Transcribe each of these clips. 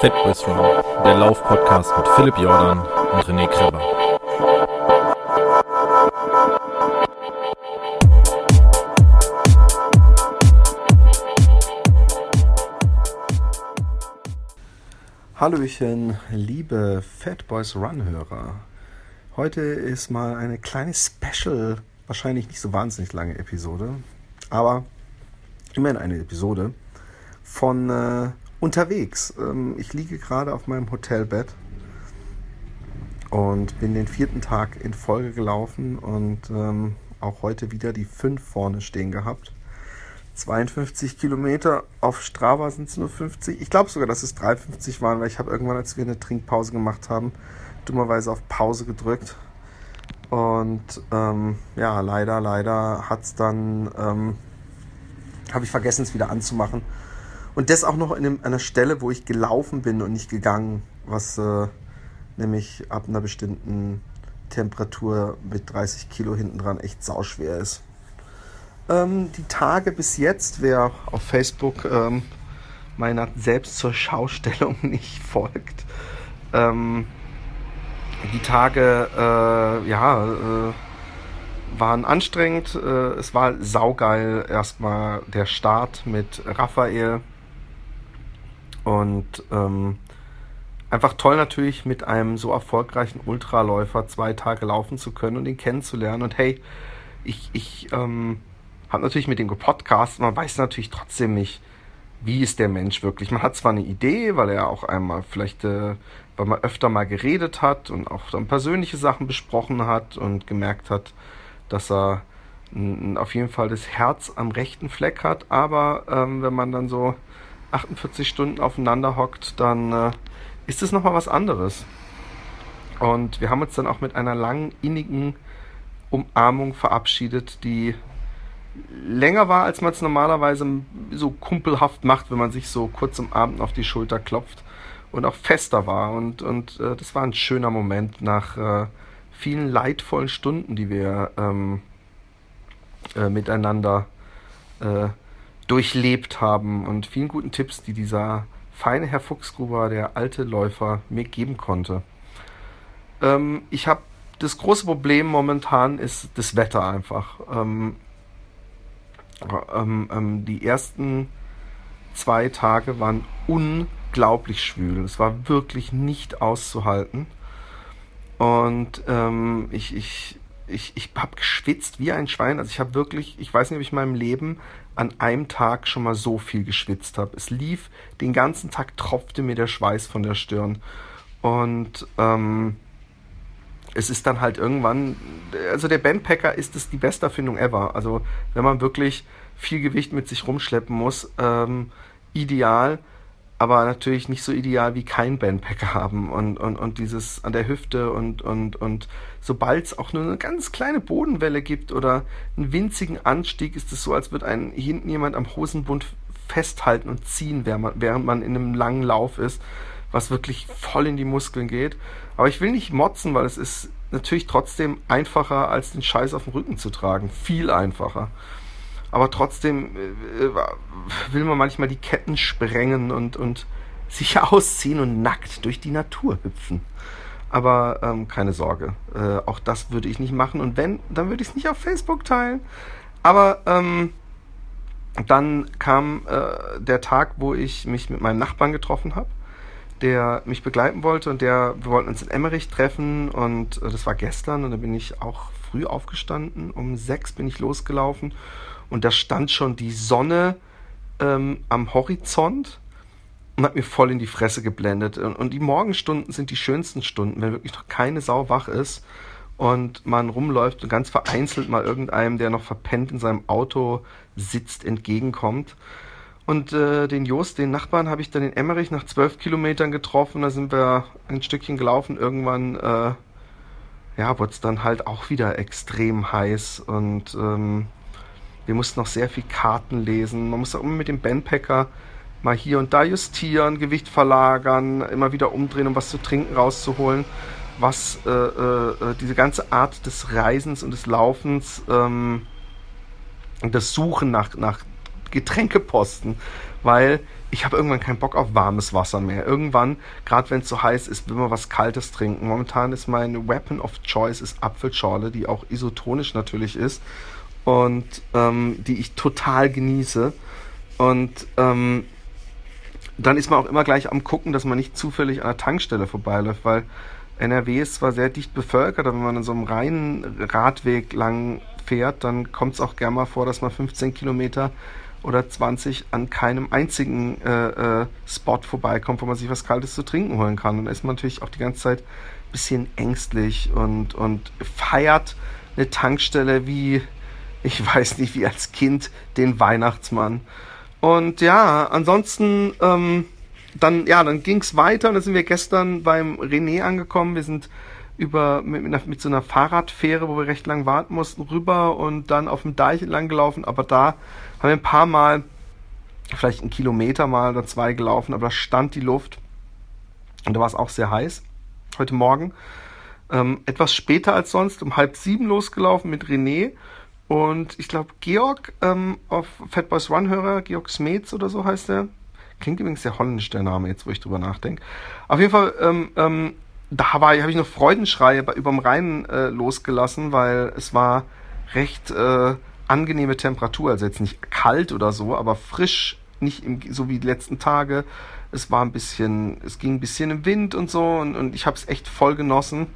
Fatboys Run, der Lauf-Podcast mit Philipp Jordan und René Kreber. Hallöchen, liebe Fatboys Run-Hörer. Heute ist mal eine kleine Special, wahrscheinlich nicht so wahnsinnig lange Episode, aber immerhin eine Episode von äh, unterwegs. Ähm, ich liege gerade auf meinem Hotelbett und bin den vierten Tag in Folge gelaufen und ähm, auch heute wieder die fünf vorne stehen gehabt. 52 Kilometer, auf Strava sind es nur 50. Ich glaube sogar, dass es 53 waren, weil ich habe irgendwann, als wir eine Trinkpause gemacht haben, dummerweise auf Pause gedrückt. Und ähm, ja, leider, leider hat es dann, ähm, habe ich vergessen, es wieder anzumachen. Und das auch noch in einem, einer Stelle, wo ich gelaufen bin und nicht gegangen, was äh, nämlich ab einer bestimmten Temperatur mit 30 Kilo hinten dran echt sauschwer ist. Ähm, die Tage bis jetzt, wer auf Facebook ähm, meiner selbst zur Schaustellung nicht folgt, ähm, die Tage, äh, ja, äh, waren anstrengend. Äh, es war saugeil. Erstmal der Start mit Raphael und ähm, einfach toll natürlich mit einem so erfolgreichen Ultraläufer zwei Tage laufen zu können und ihn kennenzulernen. Und hey, ich, ich ähm, habe natürlich mit dem gepodcast, man weiß natürlich trotzdem nicht, wie ist der Mensch wirklich. Man hat zwar eine Idee, weil er auch einmal vielleicht, äh, weil man öfter mal geredet hat und auch dann persönliche Sachen besprochen hat und gemerkt hat, dass er auf jeden Fall das Herz am rechten Fleck hat. Aber ähm, wenn man dann so 48 Stunden aufeinander hockt, dann äh, ist es nochmal was anderes. Und wir haben uns dann auch mit einer langen, innigen Umarmung verabschiedet, die länger war, als man es normalerweise so kumpelhaft macht, wenn man sich so kurz am Abend auf die Schulter klopft und auch fester war. Und, und äh, das war ein schöner Moment nach äh, vielen leidvollen Stunden, die wir ähm, äh, miteinander äh, durchlebt haben und vielen guten Tipps, die dieser feine Herr Fuchsgruber, der alte Läufer, mir geben konnte. Ähm, ich habe das große Problem momentan ist das Wetter einfach. Ähm, ähm, ähm, die ersten zwei Tage waren unglaublich schwül. Es war wirklich nicht auszuhalten. Und ähm, ich, ich, ich, ich habe geschwitzt wie ein Schwein. Also ich habe wirklich, ich weiß nicht, ob ich in meinem Leben an einem Tag schon mal so viel geschwitzt habe. Es lief den ganzen Tag, tropfte mir der Schweiß von der Stirn. Und ähm, es ist dann halt irgendwann, also der Bandpacker ist es die beste Erfindung ever. Also wenn man wirklich viel Gewicht mit sich rumschleppen muss, ähm, ideal aber natürlich nicht so ideal wie kein Bandpacker haben und, und, und dieses an der Hüfte und, und, und sobald es auch nur eine ganz kleine Bodenwelle gibt oder einen winzigen Anstieg, ist es so, als würde einen hinten jemand am Hosenbund festhalten und ziehen, während man, während man in einem langen Lauf ist, was wirklich voll in die Muskeln geht. Aber ich will nicht motzen, weil es ist natürlich trotzdem einfacher, als den Scheiß auf dem Rücken zu tragen. Viel einfacher aber trotzdem äh, äh, will man manchmal die Ketten sprengen und, und sich ausziehen und nackt durch die Natur hüpfen. Aber ähm, keine Sorge, äh, auch das würde ich nicht machen. Und wenn, dann würde ich es nicht auf Facebook teilen. Aber ähm, dann kam äh, der Tag, wo ich mich mit meinem Nachbarn getroffen habe, der mich begleiten wollte und der, wir wollten uns in Emmerich treffen und äh, das war gestern und da bin ich auch früh aufgestanden. Um sechs bin ich losgelaufen und da stand schon die Sonne ähm, am Horizont und hat mir voll in die Fresse geblendet. Und, und die Morgenstunden sind die schönsten Stunden, wenn wirklich noch keine Sau wach ist und man rumläuft und ganz vereinzelt mal irgendeinem, der noch verpennt in seinem Auto sitzt, entgegenkommt. Und äh, den Jost, den Nachbarn, habe ich dann in Emmerich nach zwölf Kilometern getroffen. Da sind wir ein Stückchen gelaufen. Irgendwann, äh, ja, wurde es dann halt auch wieder extrem heiß. Und ähm, wir mussten noch sehr viel Karten lesen. Man muss auch immer mit dem Bandpacker mal hier und da justieren, Gewicht verlagern, immer wieder umdrehen, um was zu trinken rauszuholen. Was äh, äh, diese ganze Art des Reisens und des Laufens ähm, das Suchen nach, nach Getränkeposten, weil ich habe irgendwann keinen Bock auf warmes Wasser mehr. Irgendwann, gerade wenn es so heiß ist, will man was Kaltes trinken. Momentan ist mein Weapon of Choice ist Apfelschorle, die auch isotonisch natürlich ist und ähm, die ich total genieße. Und ähm, dann ist man auch immer gleich am gucken, dass man nicht zufällig an der Tankstelle vorbeiläuft, weil NRW ist zwar sehr dicht bevölkert, aber wenn man in so einem reinen Radweg lang fährt, dann kommt es auch gerne mal vor, dass man 15 Kilometer oder 20 an keinem einzigen äh, äh, Spot vorbeikommt, wo man sich was Kaltes zu trinken holen kann. Und da ist man natürlich auch die ganze Zeit ein bisschen ängstlich und, und feiert eine Tankstelle wie, ich weiß nicht, wie als Kind den Weihnachtsmann. Und ja, ansonsten, ähm, dann, ja, dann ging es weiter und dann sind wir gestern beim René angekommen. Wir sind über mit, mit, mit, so einer Fahrradfähre, wo wir recht lang warten mussten, rüber und dann auf dem Deich entlang gelaufen. Aber da haben wir ein paar Mal, vielleicht einen Kilometer mal oder zwei gelaufen, aber da stand die Luft und da war es auch sehr heiß. Heute Morgen. Ähm, etwas später als sonst, um halb sieben losgelaufen mit René und ich glaube, Georg ähm, auf Fat Boys Run Hörer, Georg Smets oder so heißt er. Klingt übrigens sehr holländisch der Name, jetzt wo ich drüber nachdenke. Auf jeden Fall, ähm, ähm, da habe ich noch Freudenschreie überm Rhein äh, losgelassen, weil es war recht äh, angenehme Temperatur, also jetzt nicht kalt oder so, aber frisch, nicht im, so wie die letzten Tage. Es war ein bisschen, es ging ein bisschen im Wind und so und, und ich habe es echt voll genossen.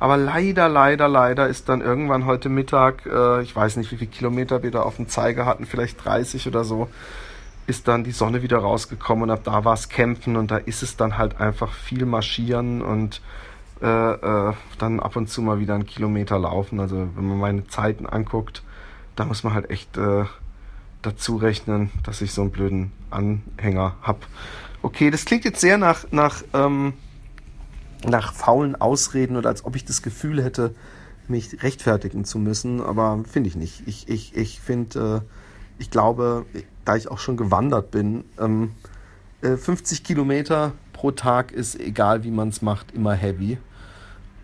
Aber leider, leider, leider ist dann irgendwann heute Mittag, äh, ich weiß nicht, wie viele Kilometer wir da auf dem Zeiger hatten, vielleicht 30 oder so, ist dann die Sonne wieder rausgekommen und ab da war es Kämpfen und da ist es dann halt einfach viel marschieren und äh, äh, dann ab und zu mal wieder einen Kilometer laufen. Also wenn man meine Zeiten anguckt, da muss man halt echt äh, dazu rechnen, dass ich so einen blöden Anhänger habe. Okay, das klingt jetzt sehr nach, nach ähm, nach faulen Ausreden oder als ob ich das Gefühl hätte, mich rechtfertigen zu müssen, aber finde ich nicht. Ich, ich, ich finde, äh, ich glaube, da ich auch schon gewandert bin, ähm, äh, 50 Kilometer pro Tag ist, egal wie man es macht, immer heavy.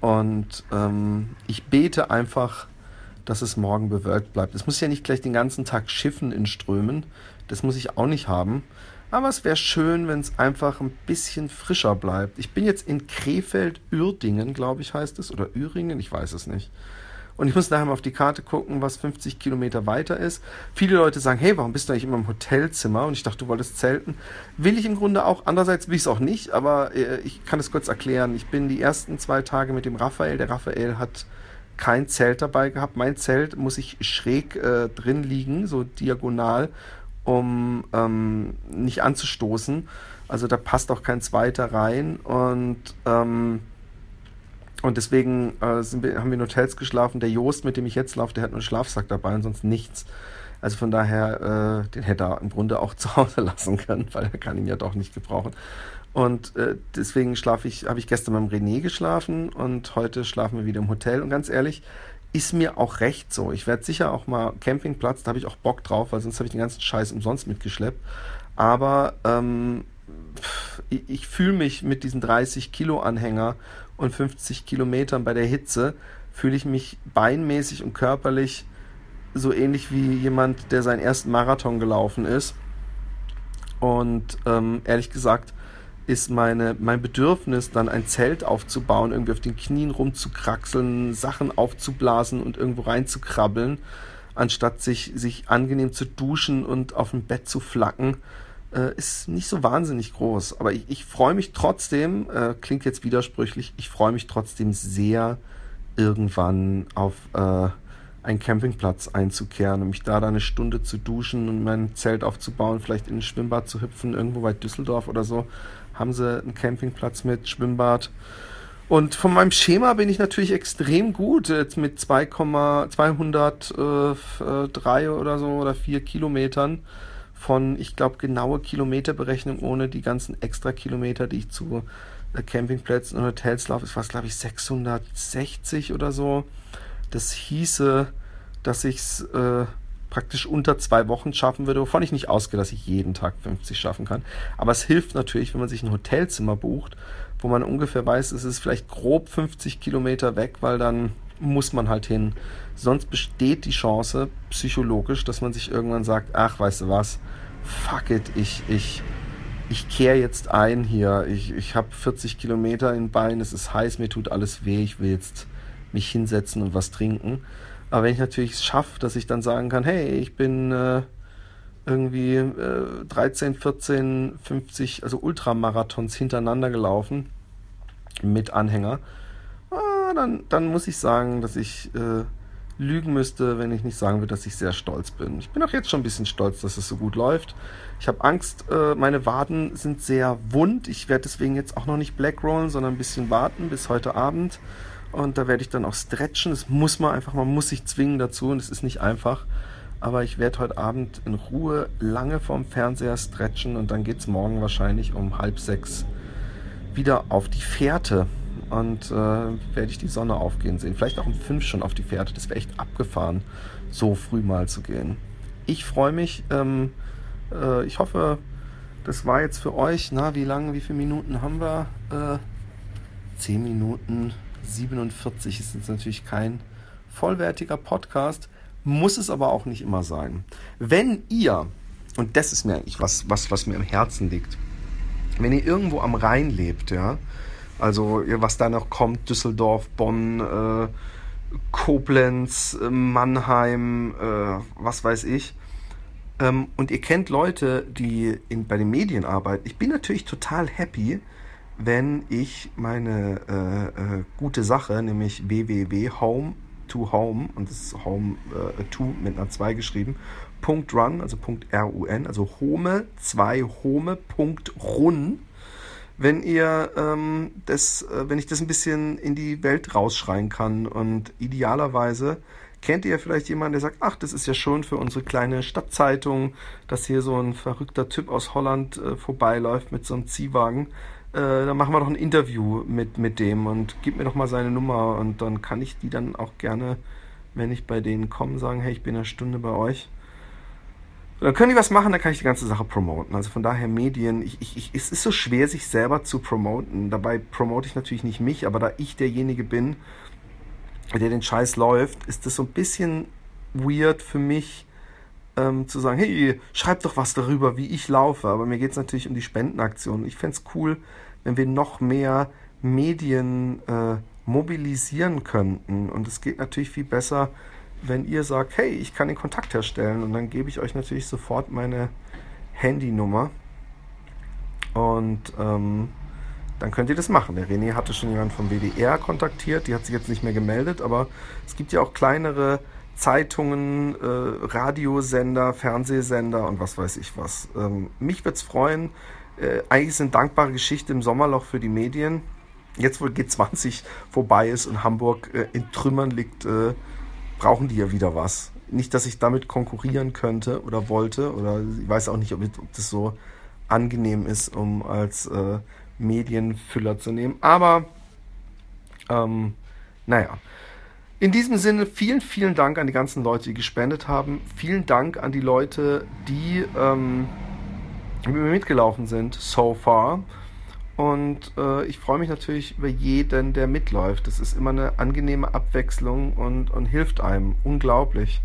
Und ähm, ich bete einfach, dass es morgen bewölkt bleibt. Es muss ja nicht gleich den ganzen Tag schiffen in Strömen. Das muss ich auch nicht haben. Aber es wäre schön, wenn es einfach ein bisschen frischer bleibt. Ich bin jetzt in Krefeld-Uerdingen, glaube ich, heißt es. Oder Üringen, ich weiß es nicht. Und ich muss nachher mal auf die Karte gucken, was 50 Kilometer weiter ist. Viele Leute sagen, hey, warum bist du eigentlich immer im Hotelzimmer? Und ich dachte, du wolltest zelten. Will ich im Grunde auch. Andererseits will ich es auch nicht, aber äh, ich kann es kurz erklären. Ich bin die ersten zwei Tage mit dem Raphael. Der Raphael hat kein Zelt dabei gehabt. Mein Zelt muss ich schräg äh, drin liegen, so diagonal um ähm, nicht anzustoßen. Also da passt auch kein zweiter rein und ähm, und deswegen äh, wir, haben wir in Hotels geschlafen. Der Joost, mit dem ich jetzt laufe, der hat nur einen Schlafsack dabei und sonst nichts. Also von daher, äh, den hätte er im Grunde auch zu Hause lassen können, weil er kann ihn ja doch nicht gebrauchen. Und äh, deswegen schlafe ich, habe ich gestern beim René geschlafen und heute schlafen wir wieder im Hotel. Und ganz ehrlich, ist mir auch recht so. Ich werde sicher auch mal Campingplatz, da habe ich auch Bock drauf, weil sonst habe ich den ganzen Scheiß umsonst mitgeschleppt. Aber ähm, ich, ich fühle mich mit diesen 30 Kilo Anhänger und 50 Kilometern bei der Hitze, fühle ich mich beinmäßig und körperlich so ähnlich wie jemand, der seinen ersten Marathon gelaufen ist. Und ähm, ehrlich gesagt, ist meine, mein Bedürfnis, dann ein Zelt aufzubauen, irgendwie auf den Knien rumzukraxeln, Sachen aufzublasen und irgendwo reinzukrabbeln, anstatt sich, sich angenehm zu duschen und auf dem Bett zu flacken, äh, ist nicht so wahnsinnig groß. Aber ich, ich freue mich trotzdem, äh, klingt jetzt widersprüchlich, ich freue mich trotzdem sehr, irgendwann auf äh, einen Campingplatz einzukehren und mich da dann eine Stunde zu duschen und mein Zelt aufzubauen, vielleicht in ein Schwimmbad zu hüpfen, irgendwo bei Düsseldorf oder so haben sie einen Campingplatz mit Schwimmbad. Und von meinem Schema bin ich natürlich extrem gut, jetzt mit 2,203 oder so oder 4 Kilometern von, ich glaube, genaue Kilometerberechnung ohne die ganzen extra Kilometer, die ich zu äh, Campingplätzen und Hotels laufe, ist was, glaube ich, 660 oder so. Das hieße, dass ich es äh, praktisch unter zwei Wochen schaffen würde, wovon ich nicht ausgehe, dass ich jeden Tag 50 schaffen kann. Aber es hilft natürlich, wenn man sich ein Hotelzimmer bucht, wo man ungefähr weiß, es ist vielleicht grob 50 Kilometer weg, weil dann muss man halt hin. Sonst besteht die Chance psychologisch, dass man sich irgendwann sagt, ach, weißt du was, fuck it, ich, ich, ich kehre jetzt ein hier. Ich, ich habe 40 Kilometer in Bein, es ist heiß, mir tut alles weh, ich will jetzt mich hinsetzen und was trinken. Aber wenn ich natürlich es schaffe, dass ich dann sagen kann, hey, ich bin äh, irgendwie äh, 13, 14, 50, also Ultramarathons hintereinander gelaufen mit Anhänger, dann, dann muss ich sagen, dass ich äh, lügen müsste, wenn ich nicht sagen würde, dass ich sehr stolz bin. Ich bin auch jetzt schon ein bisschen stolz, dass es so gut läuft. Ich habe Angst, äh, meine Waden sind sehr wund. Ich werde deswegen jetzt auch noch nicht Blackrollen, sondern ein bisschen warten bis heute Abend. Und da werde ich dann auch stretchen. Das muss man einfach, man muss sich zwingen dazu und es ist nicht einfach. Aber ich werde heute Abend in Ruhe lange vorm Fernseher stretchen und dann geht es morgen wahrscheinlich um halb sechs wieder auf die Fährte und äh, werde ich die Sonne aufgehen sehen. Vielleicht auch um fünf schon auf die Fährte. Das wäre echt abgefahren, so früh mal zu gehen. Ich freue mich. Ähm, äh, ich hoffe, das war jetzt für euch. Na, wie lange, wie viele Minuten haben wir? Äh, 10 Minuten 47 ist jetzt natürlich kein vollwertiger Podcast, muss es aber auch nicht immer sein. Wenn ihr, und das ist mir eigentlich was, was, was mir im Herzen liegt, wenn ihr irgendwo am Rhein lebt, ja, also was da noch kommt, Düsseldorf, Bonn, äh, Koblenz, äh, Mannheim, äh, was weiß ich. Ähm, und ihr kennt Leute, die in, bei den Medien arbeiten. Ich bin natürlich total happy, wenn ich meine äh, äh, gute Sache, nämlich www.home to home, und das ist home äh, to mit einer 2 geschrieben, Punkt run, also Punkt run, also home, 2 home, Punkt run, wenn ihr ähm, das, äh, wenn ich das ein bisschen in die Welt rausschreien kann und idealerweise kennt ihr vielleicht jemanden, der sagt, ach, das ist ja schon für unsere kleine Stadtzeitung, dass hier so ein verrückter Typ aus Holland äh, vorbeiläuft mit so einem Ziehwagen. Äh, dann machen wir doch ein Interview mit, mit dem und gib mir doch mal seine Nummer und dann kann ich die dann auch gerne, wenn ich bei denen komme, sagen, hey, ich bin eine Stunde bei euch dann können die was machen, dann kann ich die ganze Sache promoten. Also von daher Medien, ich, ich, ich, es ist so schwer, sich selber zu promoten. Dabei promote ich natürlich nicht mich, aber da ich derjenige bin, der den Scheiß läuft, ist das so ein bisschen weird für mich ähm, zu sagen, hey, schreib doch was darüber, wie ich laufe. Aber mir geht es natürlich um die Spendenaktion. Ich fände es cool, wenn wir noch mehr Medien äh, mobilisieren könnten. Und es geht natürlich viel besser, wenn ihr sagt, hey, ich kann den Kontakt herstellen und dann gebe ich euch natürlich sofort meine Handynummer und ähm, dann könnt ihr das machen. Der René hatte schon jemanden vom WDR kontaktiert, die hat sich jetzt nicht mehr gemeldet, aber es gibt ja auch kleinere Zeitungen, äh, Radiosender, Fernsehsender und was weiß ich was. Ähm, mich würde es freuen. Äh, eigentlich eine dankbare Geschichte im Sommerloch für die Medien. Jetzt, wo G20 vorbei ist und Hamburg äh, in Trümmern liegt, äh, brauchen die ja wieder was. Nicht, dass ich damit konkurrieren könnte oder wollte, oder ich weiß auch nicht, ob, ob das so angenehm ist, um als äh, Medienfüller zu nehmen. Aber, ähm, naja. In diesem Sinne, vielen, vielen Dank an die ganzen Leute, die gespendet haben. Vielen Dank an die Leute, die ähm, mit mir mitgelaufen sind, so far. Und äh, ich freue mich natürlich über jeden, der mitläuft. Das ist immer eine angenehme Abwechslung und, und hilft einem unglaublich.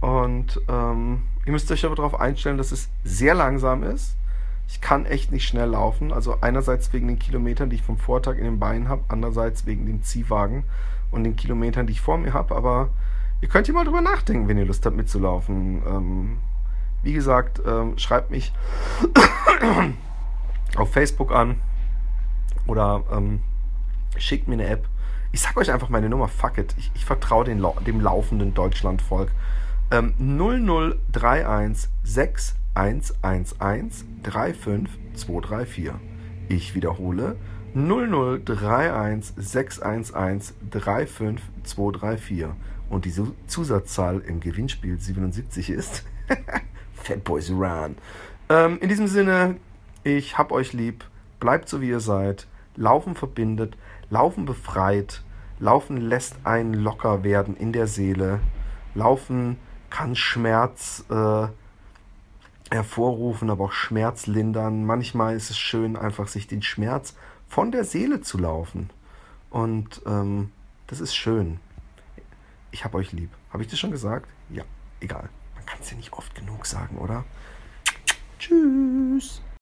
Und ähm, ihr müsst euch aber darauf einstellen, dass es sehr langsam ist. Ich kann echt nicht schnell laufen. Also einerseits wegen den Kilometern, die ich vom Vortag in den Beinen habe, andererseits wegen dem Ziehwagen und den Kilometern, die ich vor mir habe. Aber ihr könnt hier mal drüber nachdenken, wenn ihr Lust habt mitzulaufen. Ähm, wie gesagt, ähm, schreibt mich auf Facebook an oder ähm, schickt mir eine App. Ich sag euch einfach meine Nummer, fuck it. Ich, ich vertraue dem laufenden Deutschlandvolk. Ähm, 0031 6111 35234. Ich wiederhole 0031 611 35234. Und diese Zusatzzahl im Gewinnspiel 77 ist Fat Boys Run. Ähm, in diesem Sinne, ich hab euch lieb. Bleibt so wie ihr seid. Laufen verbindet, Laufen befreit, Laufen lässt einen locker werden in der Seele. Laufen kann Schmerz äh, hervorrufen, aber auch Schmerz lindern. Manchmal ist es schön, einfach sich den Schmerz von der Seele zu laufen. Und ähm, das ist schön. Ich habe euch lieb. Habe ich das schon gesagt? Ja, egal. Man kann es ja nicht oft genug sagen, oder? Tschüss.